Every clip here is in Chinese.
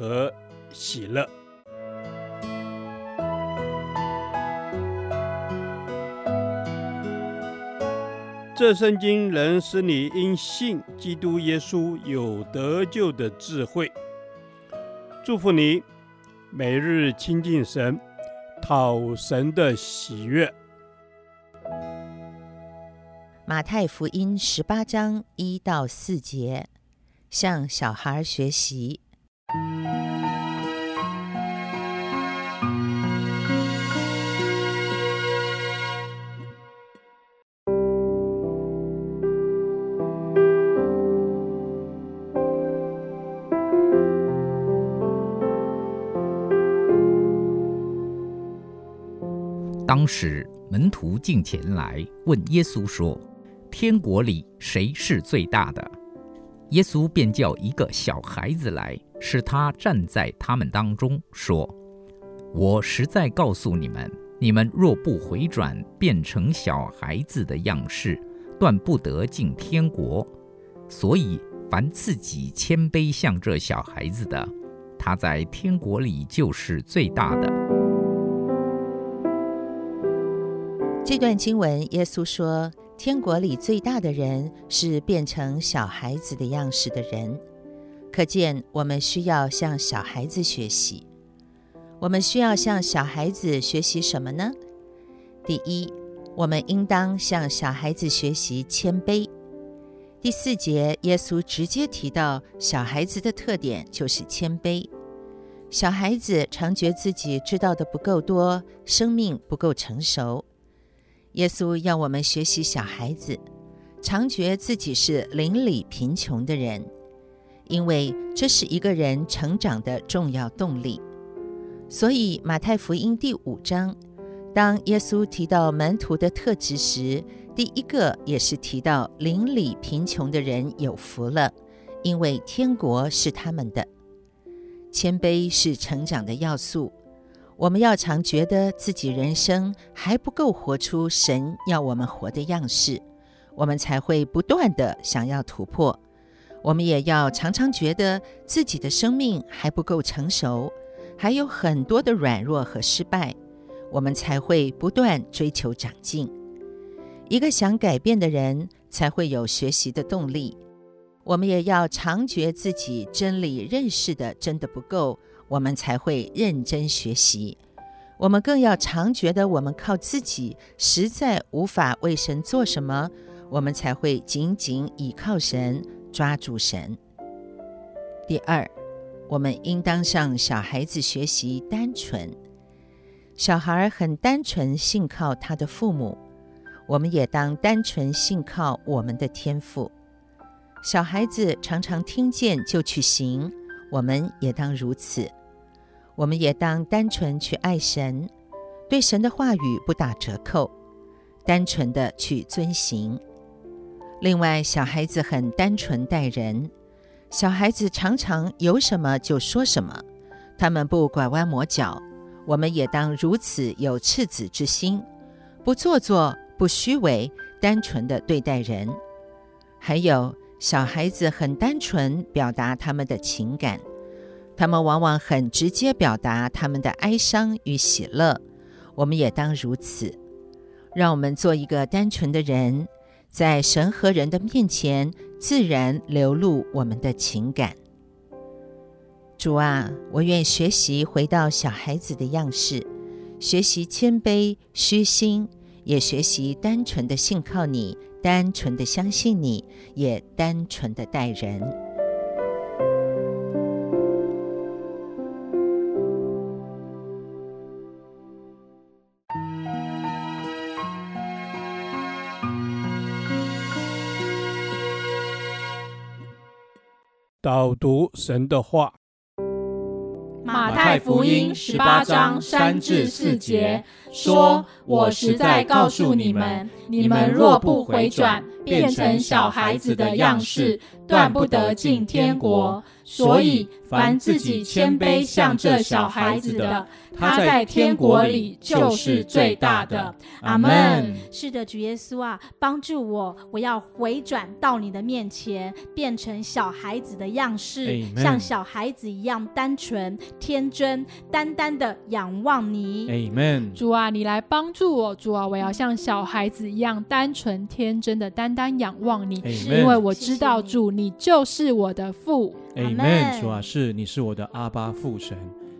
和喜乐。这圣经能使你因信基督耶稣有得救的智慧。祝福你，每日亲近神，讨神的喜悦。马太福音十八章一到四节，向小孩学习。当时门徒进前来问耶稣说。天国里谁是最大的？耶稣便叫一个小孩子来，使他站在他们当中，说：“我实在告诉你们，你们若不回转，变成小孩子的样式，断不得进天国。所以，凡自己谦卑像这小孩子的，他在天国里就是最大的。”这段经文，耶稣说。天国里最大的人是变成小孩子的样式的人，可见我们需要向小孩子学习。我们需要向小孩子学习什么呢？第一，我们应当向小孩子学习谦卑。第四节，耶稣直接提到小孩子的特点就是谦卑。小孩子常觉自己知道的不够多，生命不够成熟。耶稣要我们学习小孩子，常觉自己是邻里贫穷的人，因为这是一个人成长的重要动力。所以马太福音第五章，当耶稣提到门徒的特质时，第一个也是提到邻里贫穷的人有福了，因为天国是他们的。谦卑是成长的要素。我们要常觉得自己人生还不够活出神要我们活的样式，我们才会不断地想要突破。我们也要常常觉得自己的生命还不够成熟，还有很多的软弱和失败，我们才会不断追求长进。一个想改变的人才会有学习的动力。我们也要常觉自己真理认识的真的不够。我们才会认真学习，我们更要常觉得我们靠自己实在无法为神做什么，我们才会紧紧倚靠神，抓住神。第二，我们应当向小孩子学习单纯。小孩很单纯，信靠他的父母，我们也当单纯信靠我们的天父。小孩子常常听见就去行，我们也当如此。我们也当单纯去爱神，对神的话语不打折扣，单纯的去遵行。另外，小孩子很单纯待人，小孩子常常有什么就说什么，他们不拐弯抹角。我们也当如此有赤子之心，不做作，不虚伪，单纯的对待人。还有，小孩子很单纯表达他们的情感。他们往往很直接表达他们的哀伤与喜乐，我们也当如此。让我们做一个单纯的人，在神和人的面前自然流露我们的情感。主啊，我愿学习回到小孩子的样式，学习谦卑虚心，也学习单纯的信靠你，单纯的相信你，也单纯的待人。导读神的话，马太福音十八章三至四节说：“我实在告诉你们，你们若不回转，变成小孩子的样式，断不得进天国。所以，凡自己谦卑像这小孩子的，他在天国里就是最大的。”阿门。是的，主耶稣啊，帮助我，我要回转到你的面前，变成小孩子的样式像小孩子一样单纯。天真，单单的仰望你，Amen。主啊，你来帮助我，主啊，我要像小孩子一样单纯天真的单单仰望你。因为我知道主，你就是我的父，Amen。主啊，是你是我的阿巴父神，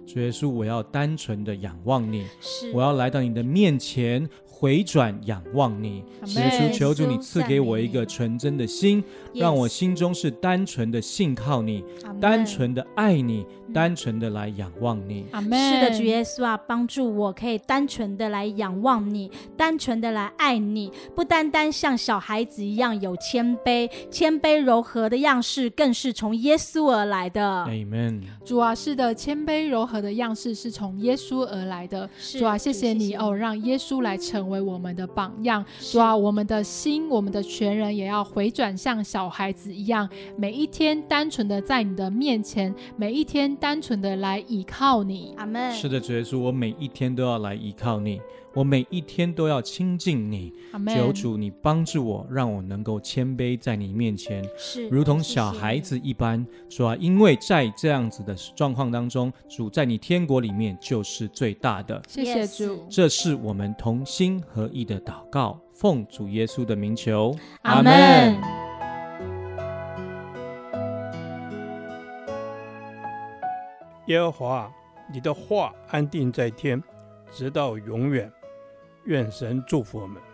主耶稣，我要单纯的仰望你，我要来到你的面前。回转仰望你，耶稣，求主你赐给我一个纯真的心，让我心中是单纯的信靠你，单纯的爱你，单纯的来仰望你。是的，主耶稣啊，帮助我可以单纯的来仰望你，单纯的来爱你，不单单像小孩子一样有谦卑，谦卑柔和的样式，更是从耶稣而来的。Amen。主啊，是的，谦卑柔和的样式是从耶稣而来的。主啊，谢谢你哦，让耶稣来成为我们的榜样，主啊，我们的心，我们的全人也要回转，像小孩子一样，每一天单纯的在你的面前，每一天单纯的来依靠你。阿门。是的，主耶稣，我每一天都要来依靠你。我每一天都要亲近你，求主你帮助我，让我能够谦卑在你面前，是如同小孩子一般。主啊，因为在这样子的状况当中，主在你天国里面就是最大的。谢谢主，这是我们同心合意的祷告，奉主耶稣的名求，阿门。耶和华，你的话安定在天，直到永远。愿神祝福我们。